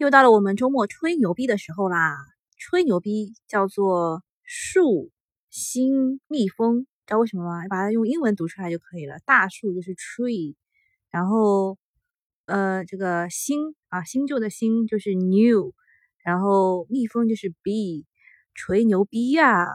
又到了我们周末吹牛逼的时候啦！吹牛逼叫做树星蜜蜂，知道为什么吗？把它用英文读出来就可以了。大树就是 tree，然后呃，这个新啊，新旧的新就是 new，然后蜜蜂就是 bee，吹牛逼呀！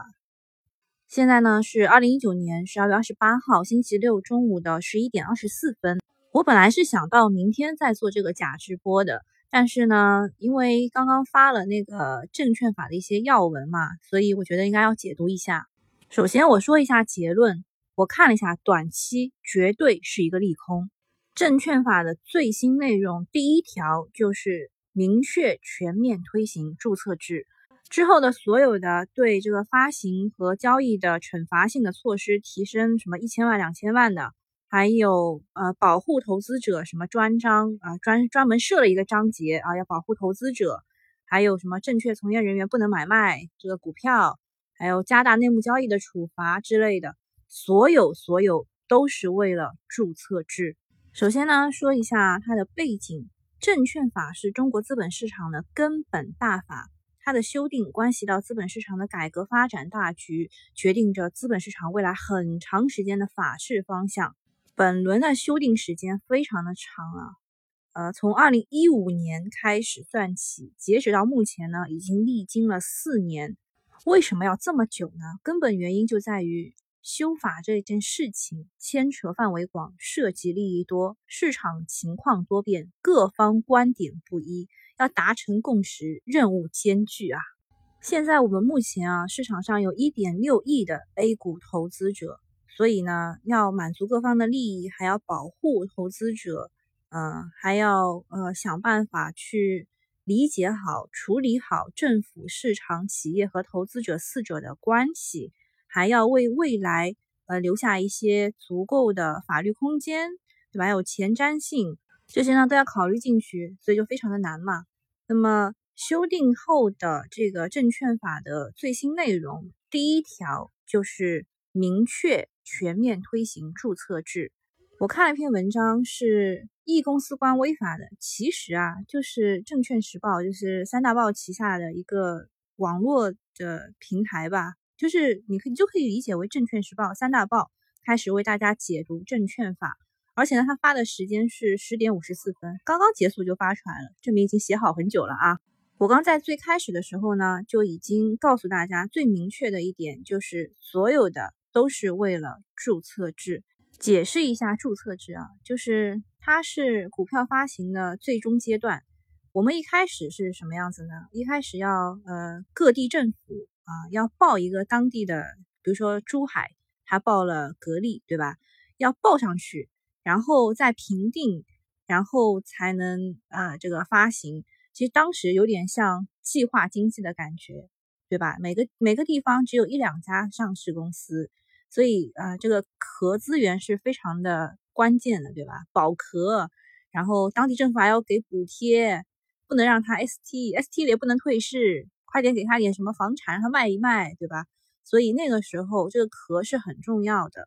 现在呢是二零一九年十二月二十八号星期六中午的十一点二十四分。我本来是想到明天再做这个假直播的，但是呢，因为刚刚发了那个证券法的一些要闻嘛，所以我觉得应该要解读一下。首先我说一下结论，我看了一下，短期绝对是一个利空。证券法的最新内容第一条就是明确全面推行注册制，之后的所有的对这个发行和交易的惩罚性的措施提升，什么一千万、两千万的。还有呃，保护投资者什么专章啊，专专门设了一个章节啊，要保护投资者。还有什么证券从业人员不能买卖这个股票，还有加大内幕交易的处罚之类的，所有所有都是为了注册制。首先呢，说一下它的背景，证券法是中国资本市场的根本大法，它的修订关系到资本市场的改革发展大局，决定着资本市场未来很长时间的法治方向。本轮的修订时间非常的长啊，呃，从二零一五年开始算起，截止到目前呢，已经历经了四年。为什么要这么久呢？根本原因就在于修法这件事情牵扯范围广，涉及利益多，市场情况多变，各方观点不一，要达成共识，任务艰巨啊。现在我们目前啊，市场上有一点六亿的 A 股投资者。所以呢，要满足各方的利益，还要保护投资者，嗯，还要呃想办法去理解好、处理好政府、市场、企业和投资者四者的关系，还要为未来呃留下一些足够的法律空间，对吧？有前瞻性，这些呢都要考虑进去，所以就非常的难嘛。那么修订后的这个证券法的最新内容，第一条就是明确。全面推行注册制。我看了一篇文章，是 E 公司官微发的。其实啊，就是证券时报，就是三大报旗下的一个网络的平台吧。就是你可你就可以理解为证券时报三大报开始为大家解读证券法。而且呢，他发的时间是十点五十四分，刚刚结束就发出来了，证明已经写好很久了啊。我刚在最开始的时候呢，就已经告诉大家最明确的一点就是所有的。都是为了注册制。解释一下注册制啊，就是它是股票发行的最终阶段。我们一开始是什么样子呢？一开始要呃各地政府啊要报一个当地的，比如说珠海，他报了格力，对吧？要报上去，然后再评定，然后才能呃这个发行。其实当时有点像计划经济的感觉，对吧？每个每个地方只有一两家上市公司。所以啊，这个壳资源是非常的关键的，对吧？保壳，然后当地政府还要给补贴，不能让它 ST，ST 也不能退市，快点给他点什么房产让他卖一卖，对吧？所以那个时候这个壳是很重要的。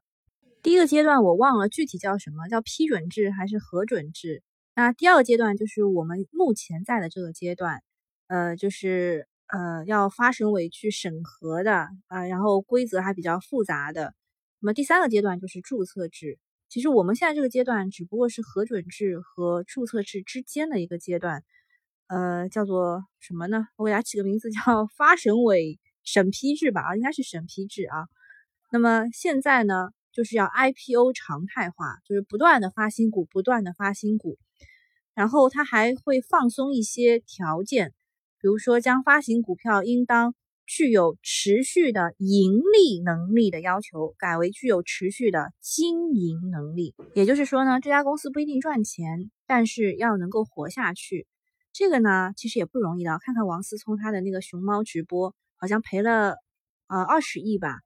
第一个阶段我忘了具体叫什么，叫批准制还是核准制？那第二个阶段就是我们目前在的这个阶段，呃，就是。呃，要发审委去审核的啊，然后规则还比较复杂的。那么第三个阶段就是注册制。其实我们现在这个阶段只不过是核准制和注册制之间的一个阶段，呃，叫做什么呢？我给它起个名字叫发审委审批制吧，啊，应该是审批制啊。那么现在呢，就是要 IPO 常态化，就是不断的发新股，不断的发新股，然后它还会放松一些条件。比如说，将发行股票应当具有持续的盈利能力的要求改为具有持续的经营能力。也就是说呢，这家公司不一定赚钱，但是要能够活下去。这个呢，其实也不容易的。看看王思聪他的那个熊猫直播，好像赔了呃二十亿吧。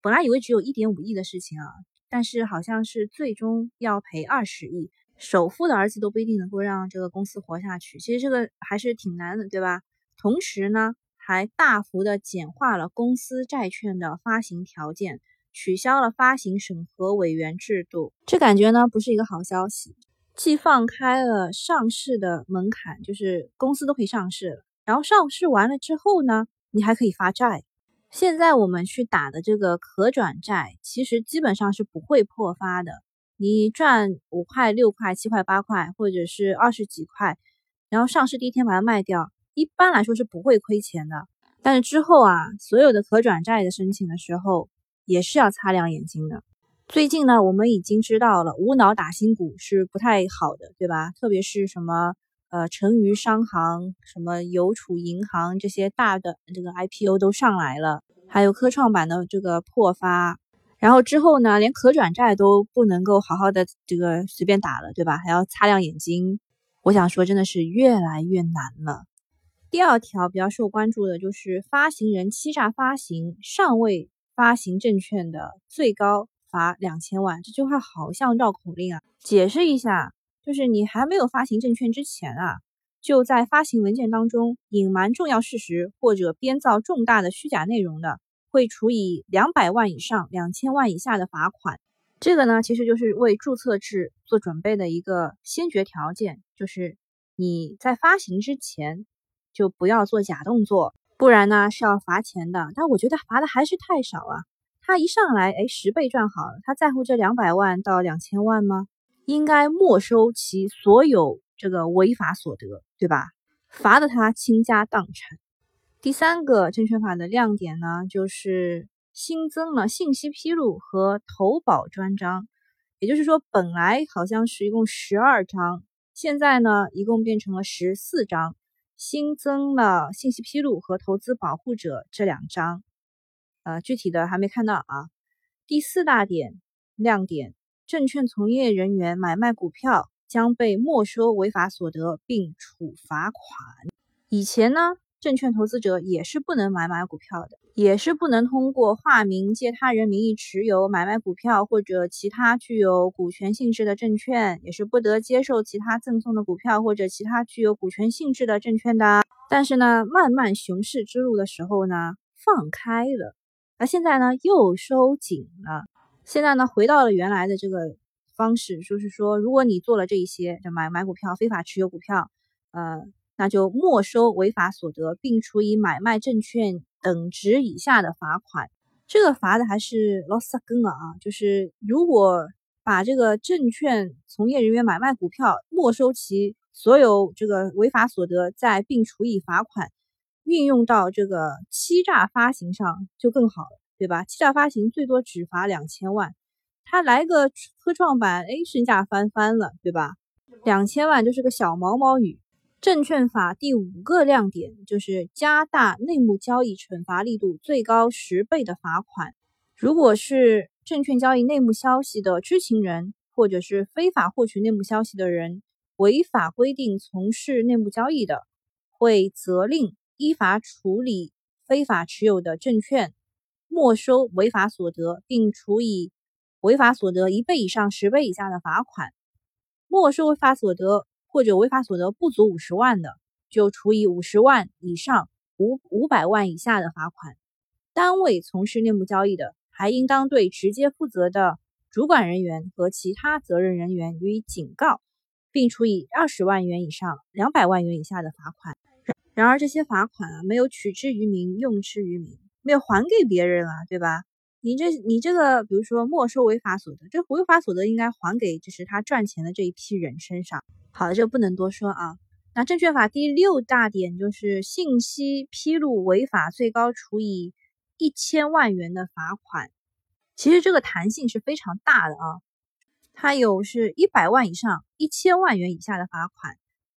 本来以为只有一点五亿的事情啊，但是好像是最终要赔二十亿。首富的儿子都不一定能够让这个公司活下去。其实这个还是挺难的，对吧？同时呢，还大幅的简化了公司债券的发行条件，取消了发行审核委员制度。这感觉呢不是一个好消息。既放开了上市的门槛，就是公司都可以上市了。然后上市完了之后呢，你还可以发债。现在我们去打的这个可转债，其实基本上是不会破发的。你赚五块、六块、七块、八块，或者是二十几块，然后上市第一天把它卖掉，一般来说是不会亏钱的。但是之后啊，所有的可转债的申请的时候，也是要擦亮眼睛的。最近呢，我们已经知道了无脑打新股是不太好的，对吧？特别是什么呃成渝商行、什么邮储银行这些大的这个 IPO 都上来了，还有科创板的这个破发，然后之后呢，连可转债都不能够好好的这个随便打了，对吧？还要擦亮眼睛。我想说，真的是越来越难了。第二条比较受关注的就是发行人欺诈发行尚未发行证券的最高。罚两千万，这句话好像绕口令啊！解释一下，就是你还没有发行证券之前啊，就在发行文件当中隐瞒重要事实或者编造重大的虚假内容的，会处以两百万以上两千万以下的罚款。这个呢，其实就是为注册制做准备的一个先决条件，就是你在发行之前就不要做假动作，不然呢是要罚钱的。但我觉得罚的还是太少啊。他一上来，哎，十倍赚好了，他在乎这两百万到两千万吗？应该没收其所有这个违法所得，对吧？罚的他倾家荡产。第三个证券法的亮点呢，就是新增了信息披露和投保专章，也就是说，本来好像是一共十二章，现在呢，一共变成了十四章，新增了信息披露和投资保护者这两章。呃，具体的还没看到啊。第四大点亮点，证券从业人员买卖股票将被没收违法所得并处罚款。以前呢，证券投资者也是不能买卖股票的，也是不能通过化名借他人名义持有买卖股票或者其他具有股权性质的证券，也是不得接受其他赠送的股票或者其他具有股权性质的证券的。但是呢，漫漫熊市之路的时候呢，放开了。那现在呢，又收紧了。现在呢，回到了原来的这个方式，就是说，如果你做了这一些，就买买股票、非法持有股票，呃，那就没收违法所得，并处以买卖证券等值以下的罚款。这个罚的还是老萨根啊，就是如果把这个证券从业人员买卖股票，没收其所有这个违法所得，再并处以罚款。运用到这个欺诈发行上就更好了，对吧？欺诈发行最多只罚两千万，他来个科创板，哎，身价翻番了，对吧？两千万就是个小毛毛雨。证券法第五个亮点就是加大内幕交易惩罚力度，最高十倍的罚款。如果是证券交易内幕消息的知情人，或者是非法获取内幕消息的人，违法规定从事内幕交易的，会责令。依法处理非法持有的证券，没收违法所得，并处以违法所得一倍以上十倍以下的罚款；没收违法所得或者违法所得不足五十万的，就处以五十万以上五五百万以下的罚款。单位从事内幕交易的，还应当对直接负责的主管人员和其他责任人员予以警告，并处以二十万元以上两百万元以下的罚款。然而这些罚款啊，没有取之于民，用之于民，没有还给别人啊，对吧？你这你这个，比如说没收违法所得，这违法所得应该还给就是他赚钱的这一批人身上。好的，这个不能多说啊。那证券法第六大点就是信息披露违法，最高处以一千万元的罚款。其实这个弹性是非常大的啊，它有是一百万以上一千万元以下的罚款。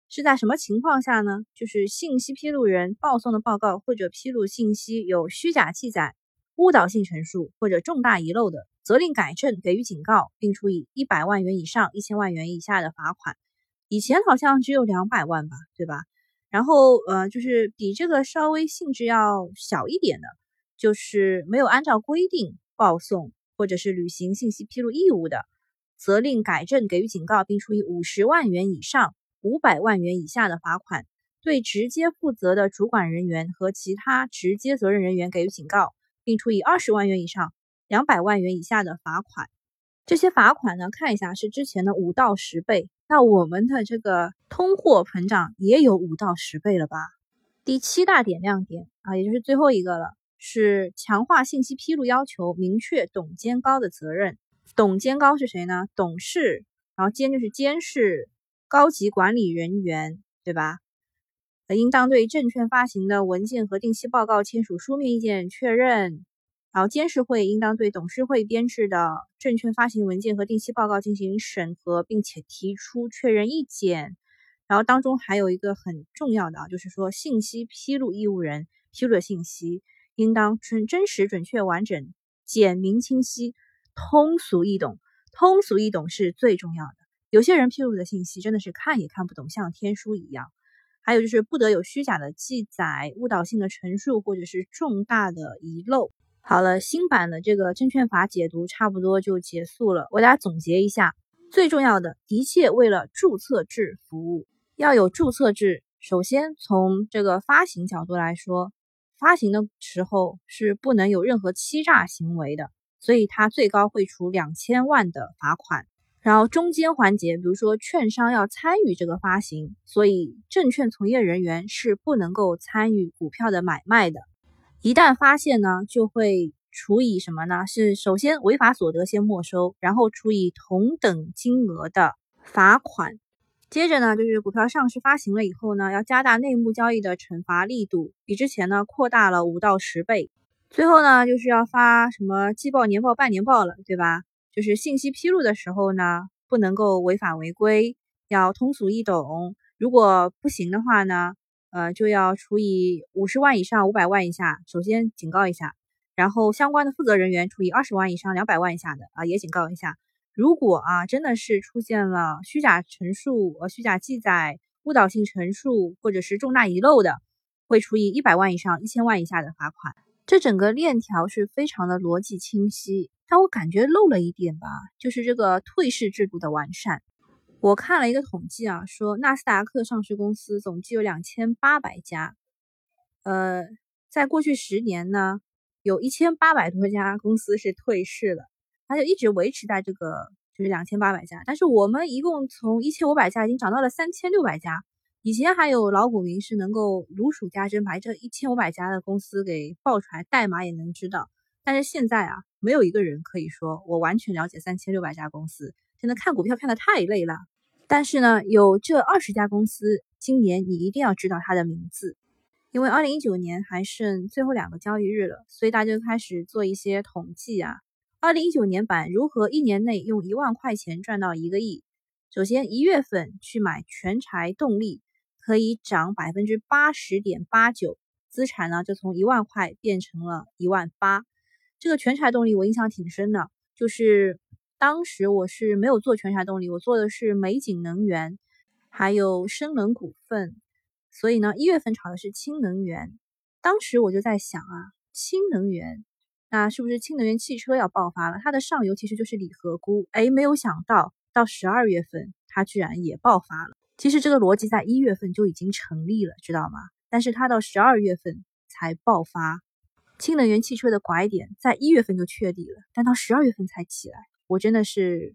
是在什么情况下呢？就是信息披露人报送的报告或者披露信息有虚假记载、误导性陈述或者重大遗漏的，责令改正，给予警告，并处以一百万元以上一千万元以下的罚款。以前好像只有两百万吧，对吧？然后呃，就是比这个稍微性质要小一点的，就是没有按照规定报送或者是履行信息披露义务的，责令改正，给予警告，并处以五十万元以上。五百万元以下的罚款，对直接负责的主管人员和其他直接责任人员给予警告，并处以二十万元以上两百万元以下的罚款。这些罚款呢，看一下是之前的五到十倍。那我们的这个通货膨胀也有五到十倍了吧？第七大点亮点啊，也就是最后一个了，是强化信息披露要求，明确董监高的责任。董监高是谁呢？董事，然后监就是监事，高级管理人员，对吧？应当对证券发行的文件和定期报告签署书面意见确认。然后监事会应当对董事会编制的证券发行文件和定期报告进行审核，并且提出确认意见。然后当中还有一个很重要的啊，就是说信息披露义务人披露的信息应当真真实、准确、完整、简明、清晰、通俗易懂。通俗易懂是最重要的。有些人披露的信息真的是看也看不懂，像天书一样。还有就是不得有虚假的记载、误导性的陈述，或者是重大的遗漏。好了，新版的这个证券法解读差不多就结束了。我给大家总结一下，最重要的，一切为了注册制服务，要有注册制。首先从这个发行角度来说，发行的时候是不能有任何欺诈行为的，所以它最高会处两千万的罚款。然后中间环节，比如说券商要参与这个发行，所以证券从业人员是不能够参与股票的买卖的。一旦发现呢，就会处以什么呢？是首先违法所得先没收，然后处以同等金额的罚款。接着呢，就是股票上市发行了以后呢，要加大内幕交易的惩罚力度，比之前呢扩大了五到十倍。最后呢，就是要发什么季报、年报、半年报了，对吧？就是信息披露的时候呢，不能够违法违规，要通俗易懂。如果不行的话呢？呃，就要处以五十万以上五百万以下，首先警告一下，然后相关的负责人员处以二十万以上两百万以下的啊，也警告一下。如果啊真的是出现了虚假陈述、呃虚假记载、误导性陈述或者是重大遗漏的，会处以一百万以上一千万以下的罚款。这整个链条是非常的逻辑清晰，但我感觉漏了一点吧，就是这个退市制度的完善。我看了一个统计啊，说纳斯达克上市公司总计有两千八百家，呃，在过去十年呢，有一千八百多家公司是退市了，它就一直维持在这个就是两千八百家。但是我们一共从一千五百家已经涨到了三千六百家，以前还有老股民是能够如数家珍把这一千五百家的公司给报出来，代码也能知道。但是现在啊，没有一个人可以说我完全了解三千六百家公司。现在看股票看得太累了，但是呢，有这二十家公司，今年你一定要知道它的名字，因为二零一九年还剩最后两个交易日了，所以大家就开始做一些统计啊。二零一九年版如何一年内用一万块钱赚到一个亿？首先一月份去买全柴动力，可以涨百分之八十点八九，资产呢就从一万块变成了一万八。这个全柴动力我印象挺深的，就是。当时我是没有做全柴动力，我做的是美景能源，还有深能股份。所以呢，一月份炒的是氢能源。当时我就在想啊，氢能源，那是不是氢能源汽车要爆发了？它的上游其实就是锂合钴。哎，没有想到到十二月份，它居然也爆发了。其实这个逻辑在一月份就已经成立了，知道吗？但是它到十二月份才爆发。氢能源汽车的拐点在一月份就确立了，但到十二月份才起来。我真的是，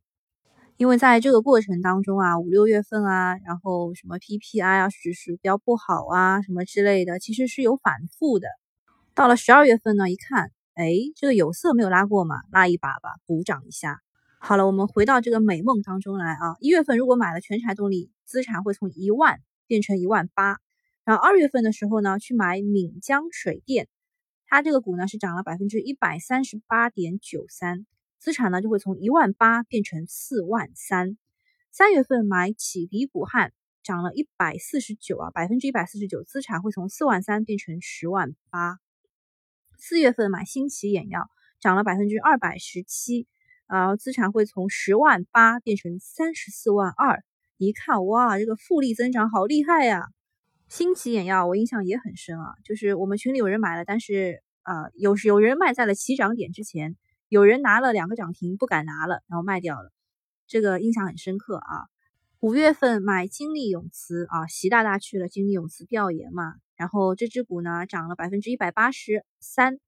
因为在这个过程当中啊，五六月份啊，然后什么 PPI 啊，指数比较不好啊，什么之类的，其实是有反复的。到了十二月份呢，一看，哎，这个有色没有拉过嘛，拉一把吧，补涨一下。好了，我们回到这个美梦当中来啊。一月份如果买了全柴动力，资产会从一万变成一万八。然后二月份的时候呢，去买闽江水电，它这个股呢是涨了百分之一百三十八点九三。资产呢就会从一万八变成四万三。三月份买启迪股汉涨了一百四十九啊，百分之一百四十九，资产会从四万三变成十万八。四月份买新奇眼药涨了百分之二百十七啊，资产会从十万八变成三十四万二。一看哇，这个复利增长好厉害呀！新奇眼药我印象也很深啊，就是我们群里有人买了，但是啊，有有人卖在了起涨点之前。有人拿了两个涨停不敢拿了，然后卖掉了，这个印象很深刻啊。五月份买金利永磁啊，习大大去了金利永磁调研嘛，然后这只股呢涨了百分之一百八十三，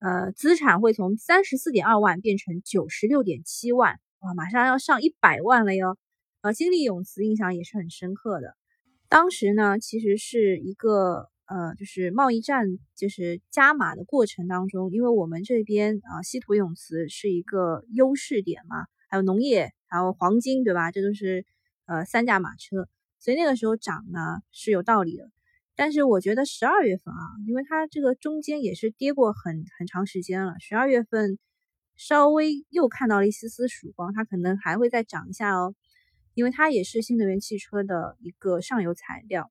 呃，资产会从三十四点二万变成九十六点七万，哇，马上要上一百万了哟。呃，金利永磁印象也是很深刻的。当时呢，其实是一个呃，就是贸易战就是加码的过程当中，因为我们这边啊，稀土永磁是一个优势点嘛，还有农业，还有黄金，对吧？这都是呃三驾马车，所以那个时候涨呢是有道理的。但是我觉得十二月份啊，因为它这个中间也是跌过很很长时间了，十二月份稍微又看到了一丝丝曙光，它可能还会再涨一下哦。因为它也是新能源汽车的一个上游材料。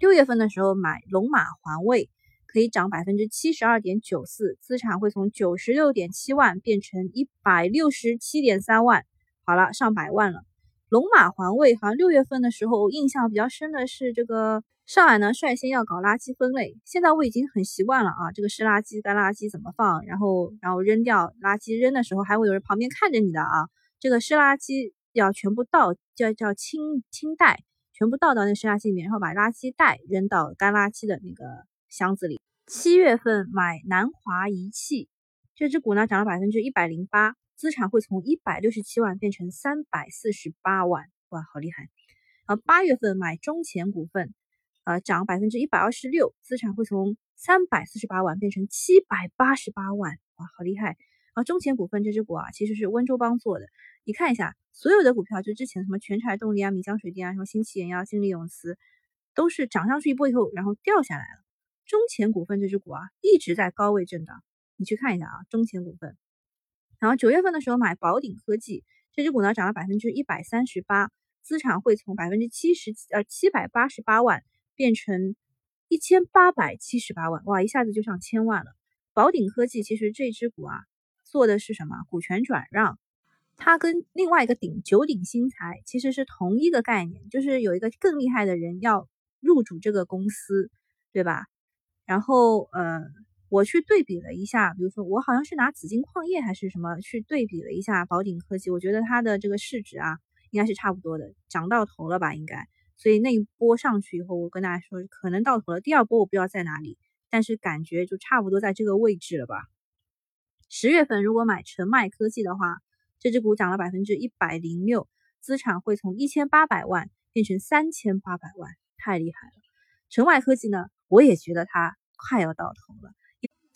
六月份的时候买龙马环卫可以涨百分之七十二点九四，资产会从九十六点七万变成一百六十七点三万，好了，上百万了。龙马环卫好像六月份的时候印象比较深的是这个上海呢率先要搞垃圾分类，现在我已经很习惯了啊，这个湿垃圾、干垃圾怎么放，然后然后扔掉垃圾扔的时候还会有人旁边看着你的啊，这个湿垃圾。要全部倒，叫叫清清袋，全部倒到那湿垃圾里面，然后把垃圾袋扔到干垃圾的那个箱子里。七月份买南华仪器，这只股呢涨了百分之一百零八，资产会从一百六十七万变成三百四十八万，哇，好厉害！呃，八月份买中钱股份，呃，涨百分之一百二十六，资产会从三百四十八万变成七百八十八万，哇，好厉害！啊，中潜股份这只股啊，其实是温州帮做的。你看一下，所有的股票，就之前什么全柴动力啊、闽江水电啊、什么新气盐啊、金利永磁，都是涨上去一波以后，然后掉下来了。中潜股份这只股啊，一直在高位震荡。你去看一下啊，中潜股份。然后九月份的时候买宝鼎科技这只股呢，涨了百分之一百三十八，资产会从百分之七十呃七百八十八万变成一千八百七十八万，哇，一下子就上千万了。宝鼎科技其实这只股啊，做的是什么？股权转让。它跟另外一个鼎九鼎新材其实是同一个概念，就是有一个更厉害的人要入主这个公司，对吧？然后呃，我去对比了一下，比如说我好像是拿紫金矿业还是什么去对比了一下宝鼎科技，我觉得它的这个市值啊应该是差不多的，涨到头了吧应该。所以那一波上去以后，我跟大家说可能到头了。第二波我不知道在哪里，但是感觉就差不多在这个位置了吧。十月份如果买成迈科技的话。这只股涨了百分之一百零六，资产会从一千八百万变成三千八百万，太厉害了。城外科技呢，我也觉得它快要到头了。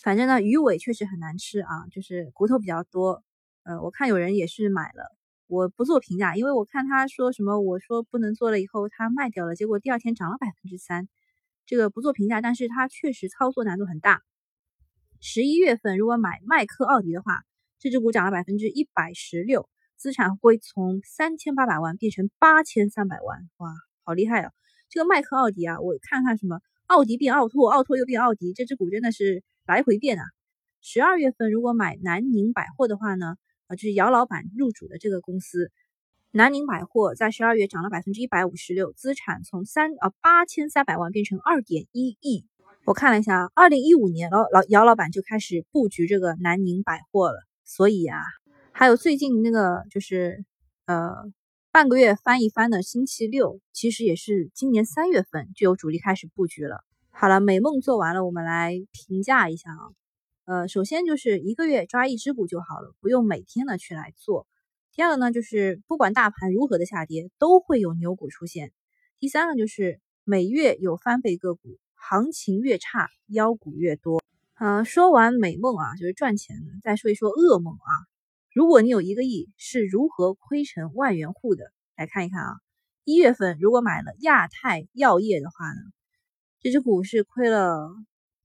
反正呢，鱼尾确实很难吃啊，就是骨头比较多。呃，我看有人也是买了，我不做评价，因为我看他说什么，我说不能做了以后他卖掉了，结果第二天涨了百分之三，这个不做评价，但是它确实操作难度很大。十一月份如果买迈克奥迪的话。这只股涨了百分之一百十六，资产会从三千八百万变成八千三百万，哇，好厉害啊！这个迈克奥迪啊，我看看什么奥迪变奥拓，奥拓又变奥迪，这只股真的是来回变啊！十二月份如果买南宁百货的话呢，啊，就是姚老板入主的这个公司，南宁百货在十二月涨了百分之一百五十六，资产从三啊八千三百万变成二点一亿。我看了一下，二零一五年老老姚老板就开始布局这个南宁百货了。所以啊，还有最近那个就是呃半个月翻一番的星期六，其实也是今年三月份就有主力开始布局了。好了，美梦做完了，我们来评价一下啊。呃，首先就是一个月抓一只股就好了，不用每天的去来做。第二个呢，就是不管大盘如何的下跌，都会有牛股出现。第三个就是每月有翻倍个股，行情越差，妖股越多。嗯，说完美梦啊，就是赚钱的。再说一说噩梦啊，如果你有一个亿，是如何亏成万元户的？来看一看啊，一月份如果买了亚太药业的话呢，这只股是亏了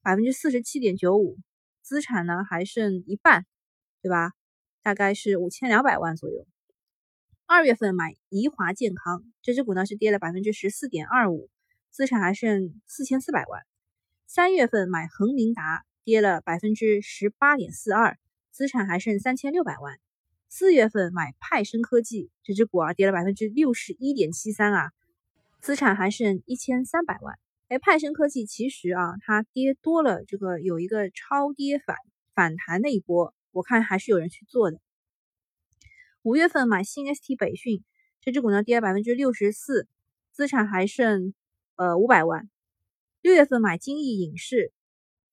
百分之四十七点九五，资产呢还剩一半，对吧？大概是五千两百万左右。二月份买宜华健康，这只股呢是跌了百分之十四点二五，资产还剩四千四百万。三月份买恒明达。跌了百分之十八点四二，资产还剩三千六百万。四月份买派生科技这只股啊，跌了百分之六十一点七三啊，资产还剩一千三百万。哎，派生科技其实啊，它跌多了，这个有一个超跌反反弹那一波，我看还是有人去做的。五月份买新 ST 北讯这只股呢，跌了百分之六十四，资产还剩呃五百万。六月份买金逸影视。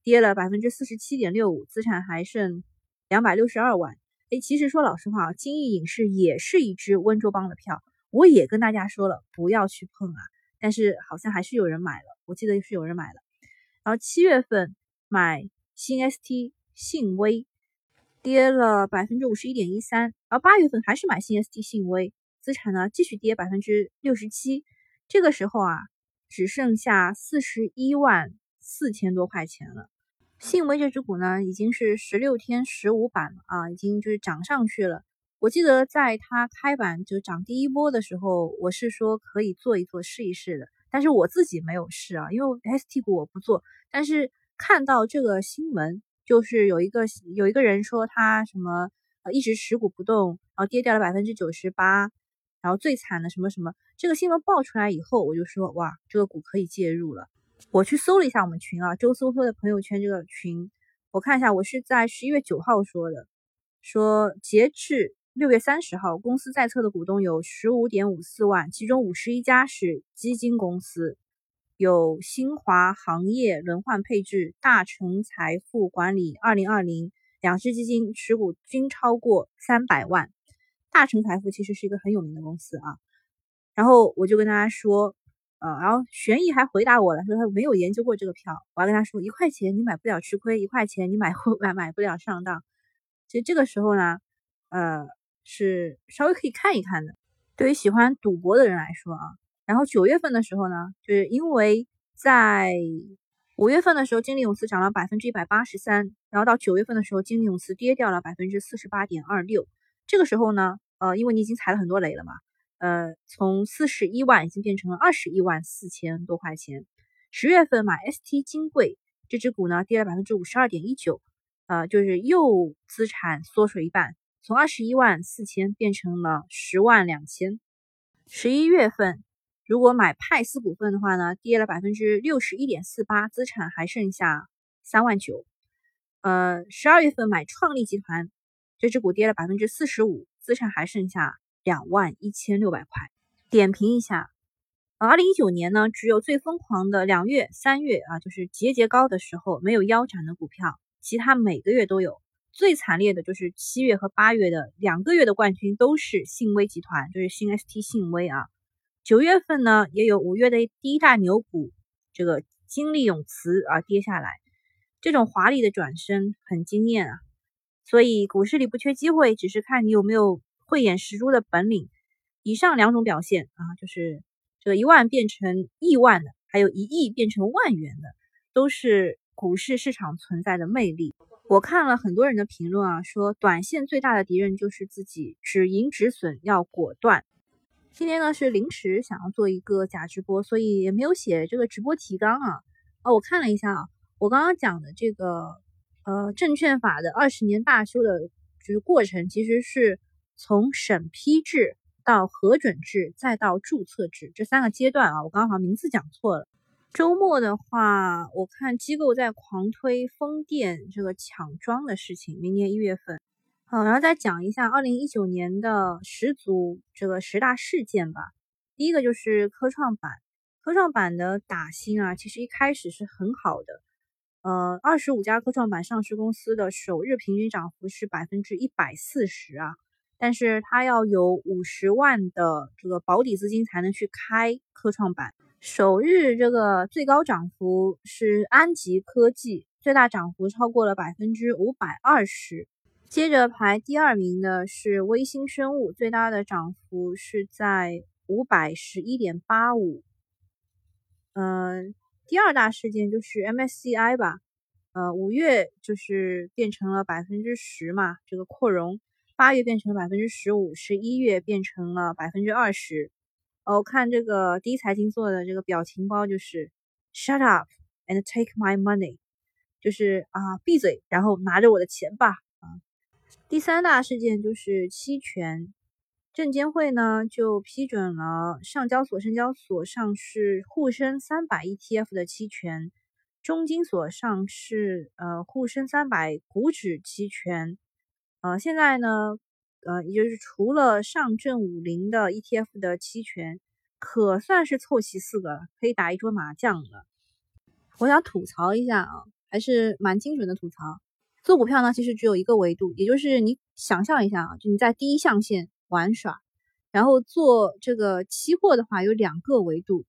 跌了百分之四十七点六五，资产还剩两百六十二万。哎，其实说老实话，金逸影视也是一只温州帮的票。我也跟大家说了不要去碰啊，但是好像还是有人买了，我记得是有人买了。然后七月份买新 ST 信威，跌了百分之五十一点一三，然后八月份还是买新 ST 信威，资产呢继续跌百分之六十七，这个时候啊只剩下四十一万四千多块钱了。信威这只股呢已经是十六天十五板了啊，已经就是涨上去了。我记得在它开板就涨第一波的时候，我是说可以做一做试一试的，但是我自己没有试啊，因为 ST 股我不做。但是看到这个新闻，就是有一个有一个人说他什么呃一直持股不动，然后跌掉了百分之九十八，然后最惨的什么什么，这个新闻爆出来以后，我就说哇，这个股可以介入了。我去搜了一下我们群啊，周搜搜的朋友圈这个群，我看一下，我是在十一月九号说的，说截至。六月三十号，公司在册的股东有十五点五四万，其中五十一家是基金公司，有新华行业轮换配置、大成财富管理二零二零两只基金持股均超过三百万。大成财富其实是一个很有名的公司啊。然后我就跟大家说，呃，然后玄毅还回答我了，说他没有研究过这个票。我要跟他说，一块钱你买不了吃亏，一块钱你买买买不了上当。其实这个时候呢，呃。是稍微可以看一看的，对于喜欢赌博的人来说啊。然后九月份的时候呢，就是因为在五月份的时候，金利永磁涨了百分之一百八十三，然后到九月份的时候，金利永磁跌掉了百分之四十八点二六。这个时候呢，呃，因为你已经踩了很多雷了嘛，呃，从四十一万已经变成了二十一万四千多块钱。十月份买 ST 金贵这只股呢，跌了百分之五十二点一九，呃，就是又资产缩水一半。从二十一万四千变成了十万两千。十一月份，如果买派斯股份的话呢，跌了百分之六十一点四八，资产还剩下三万九。呃，十二月份买创立集团，这只股跌了百分之四十五，资产还剩下两万一千六百块。点评一下，二零一九年呢，只有最疯狂的两月、三月啊，就是节节高的时候没有腰斩的股票，其他每个月都有。最惨烈的就是七月和八月的两个月的冠军都是信威集团，就是新 ST 信威啊。九月份呢也有五月的第一大牛股，这个金利永磁啊跌下来，这种华丽的转身很惊艳啊。所以股市里不缺机会，只是看你有没有慧眼识珠的本领。以上两种表现啊，就是这个一万变成亿万的，还有一亿变成万元的，都是股市市场存在的魅力。我看了很多人的评论啊，说短线最大的敌人就是自己，止盈止损要果断。今天呢是临时想要做一个假直播，所以也没有写这个直播提纲啊。啊，我看了一下啊，我刚刚讲的这个呃证券法的二十年大修的就是过程，其实是从审批制到核准制再到注册制这三个阶段啊。我刚刚好像名字讲错了。周末的话，我看机构在狂推风电这个抢装的事情。明年一月份，好，然后再讲一下二零一九年的十组这个十大事件吧。第一个就是科创板，科创板的打新啊，其实一开始是很好的。呃，二十五家科创板上市公司的首日平均涨幅是百分之一百四十啊，但是它要有五十万的这个保底资金才能去开科创板。首日这个最高涨幅是安吉科技，最大涨幅超过了百分之五百二十。接着排第二名的是微星生物，最大的涨幅是在五百十一点八五。嗯，第二大事件就是 MSCI 吧，呃，五月就是变成了百分之十嘛，这个扩容，八月变成了百分之十五，十一月变成了百分之二十。我看这个第一财经做的这个表情包就是 “shut up and take my money”，就是啊闭嘴，然后拿着我的钱吧啊。第三大事件就是期权，证监会呢就批准了上交所、深交所上市沪深三百 ETF 的期权，中金所上市呃沪深三百股指期权，呃现在呢。呃，也就是除了上证五零的 ETF 的期权，可算是凑齐四个了，可以打一桌麻将了。我想吐槽一下啊，还是蛮精准的吐槽。做股票呢，其实只有一个维度，也就是你想象一下啊，就你在第一象限玩耍，然后做这个期货的话，有两个维度，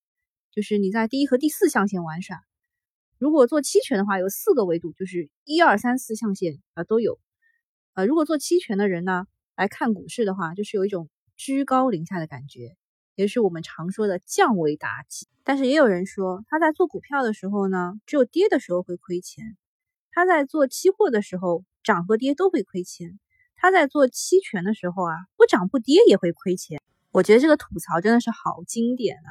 就是你在第一和第四象限玩耍；如果做期权的话，有四个维度，就是一二三四象限啊都有。呃，如果做期权的人呢，来看股市的话，就是有一种居高临下的感觉，也是我们常说的降维打击。但是也有人说，他在做股票的时候呢，只有跌的时候会亏钱；他在做期货的时候，涨和跌都会亏钱。他在做期权的时候啊，不涨不跌也会亏钱。我觉得这个吐槽真的是好经典啊！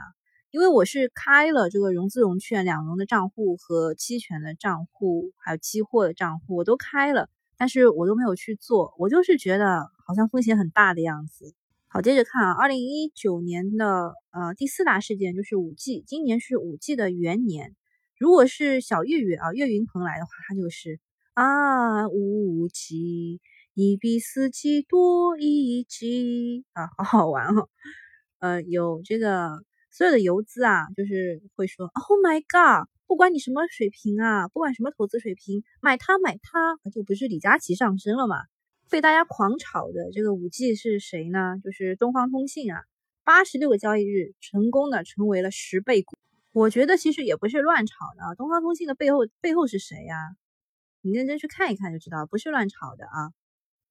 因为我是开了这个融资融券两融的账户和期权的账户，还有期货的账户，我都开了，但是我都没有去做。我就是觉得好像风险很大的样子。好，接着看啊，二零一九年的呃第四大事件就是五 G，今年是五 G 的元年。如果是小岳岳啊，岳云鹏来的话，他就是啊五 G。一比四 G 多一 G 啊，好好玩哦。呃，有这个所有的游资啊，就是会说，Oh my god，不管你什么水平啊，不管什么投资水平，买它买它，就不是李佳琦上身了嘛？被大家狂炒的这个五 G 是谁呢？就是东方通信啊，八十六个交易日成功的成为了十倍股。我觉得其实也不是乱炒的啊，东方通信的背后背后是谁呀？你认真去看一看就知道，不是乱炒的啊。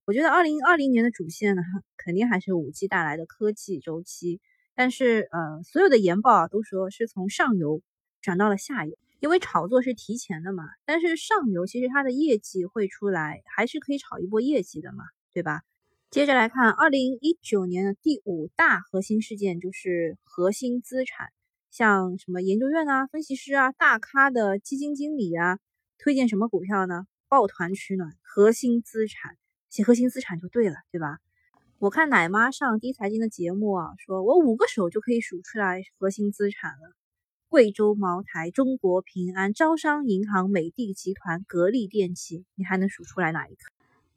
我觉得二零二零年的主线呢，肯定还是五 G 带来的科技周期。但是，呃，所有的研报啊都说是从上游转到了下游，因为炒作是提前的嘛。但是上游其实它的业绩会出来，还是可以炒一波业绩的嘛，对吧？接着来看二零一九年的第五大核心事件，就是核心资产，像什么研究院啊、分析师啊、大咖的基金经理啊，推荐什么股票呢？抱团取暖，核心资产。写核心资产就对了，对吧？我看奶妈上第一财经的节目啊，说我五个手就可以数出来核心资产了：贵州茅台、中国平安、招商银行、美的集团、格力电器，你还能数出来哪一个？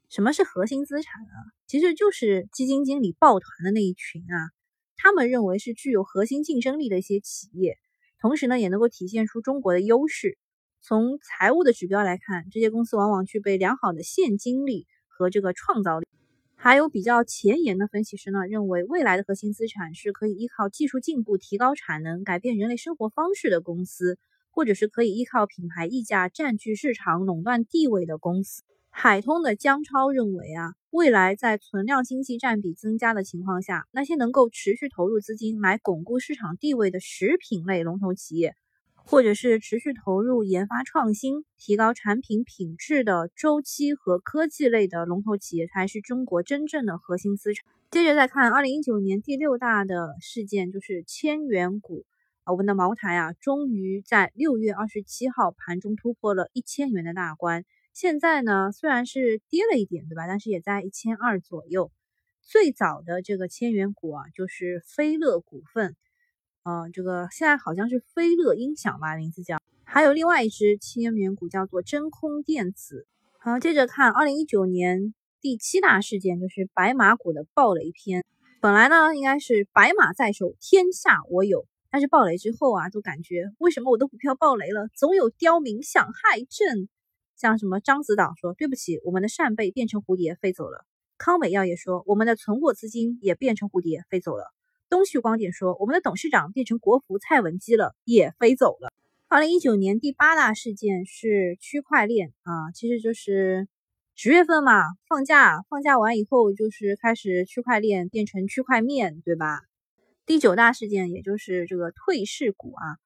什么是核心资产啊？其实就是基金经理抱团的那一群啊，他们认为是具有核心竞争力的一些企业，同时呢，也能够体现出中国的优势。从财务的指标来看，这些公司往往具备良好的现金力。和这个创造力，还有比较前沿的分析师呢，认为未来的核心资产是可以依靠技术进步提高产能、改变人类生活方式的公司，或者是可以依靠品牌溢价占据市场垄断地位的公司。海通的姜超认为啊，未来在存量经济占比增加的情况下，那些能够持续投入资金来巩固市场地位的食品类龙头企业。或者是持续投入研发创新、提高产品品质的周期和科技类的龙头企业，才是中国真正的核心资产。接着再看二零一九年第六大的事件，就是千元股啊，我们的茅台啊，终于在六月二十七号盘中突破了一千元的大关。现在呢，虽然是跌了一点，对吧？但是也在一千二左右。最早的这个千元股啊，就是飞乐股份。呃，这个现在好像是飞乐音响吧，名字叫。还有另外一只千元股叫做真空电子。好，接着看二零一九年第七大事件，就是白马股的暴雷篇。本来呢，应该是白马在手，天下我有。但是暴雷之后啊，都感觉为什么我的股票暴雷了？总有刁民想害朕。像什么獐子岛说，对不起，我们的扇贝变成蝴蝶飞走了。康美药业说，我们的存货资金也变成蝴蝶飞走了。东旭光点说：“我们的董事长变成国服蔡文姬了，也飞走了。”二零一九年第八大事件是区块链啊，其实就是十月份嘛，放假放假完以后就是开始区块链变成区块面对吧？第九大事件也就是这个退市股啊。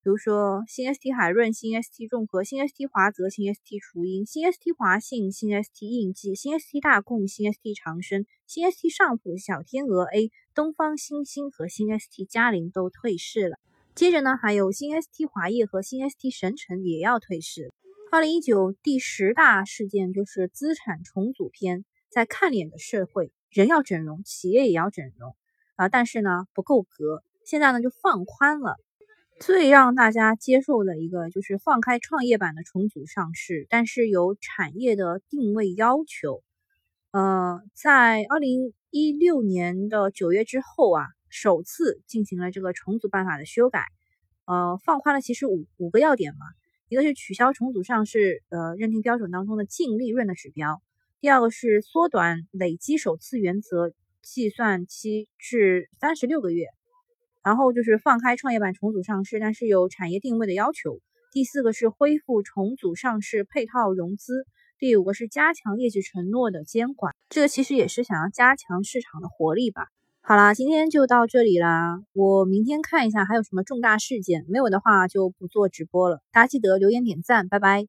比如说新 ST 海润、新 ST 众和、新 ST 华泽、新 ST 雏鹰、新 ST 华信、新 ST 印记、新 ST 大贡、新 ST 长生、新 ST 上普、小天鹅 A、东方新星和新 ST 嘉陵都退市了。接着呢，还有新 ST 华业和新 ST 神城也要退市。二零一九第十大事件就是资产重组篇，在看脸的社会，人要整容，企业也要整容啊，但是呢不够格，现在呢就放宽了。最让大家接受的一个就是放开创业板的重组上市，但是有产业的定位要求。呃，在二零一六年的九月之后啊，首次进行了这个重组办法的修改，呃，放宽了其实五五个要点嘛，一个是取消重组上市呃认定标准当中的净利润的指标，第二个是缩短累积首次原则计算期至三十六个月。然后就是放开创业板重组上市，但是有产业定位的要求。第四个是恢复重组上市配套融资。第五个是加强业绩承诺的监管，这个其实也是想要加强市场的活力吧。好啦，今天就到这里啦，我明天看一下还有什么重大事件，没有的话就不做直播了。大家记得留言点赞，拜拜。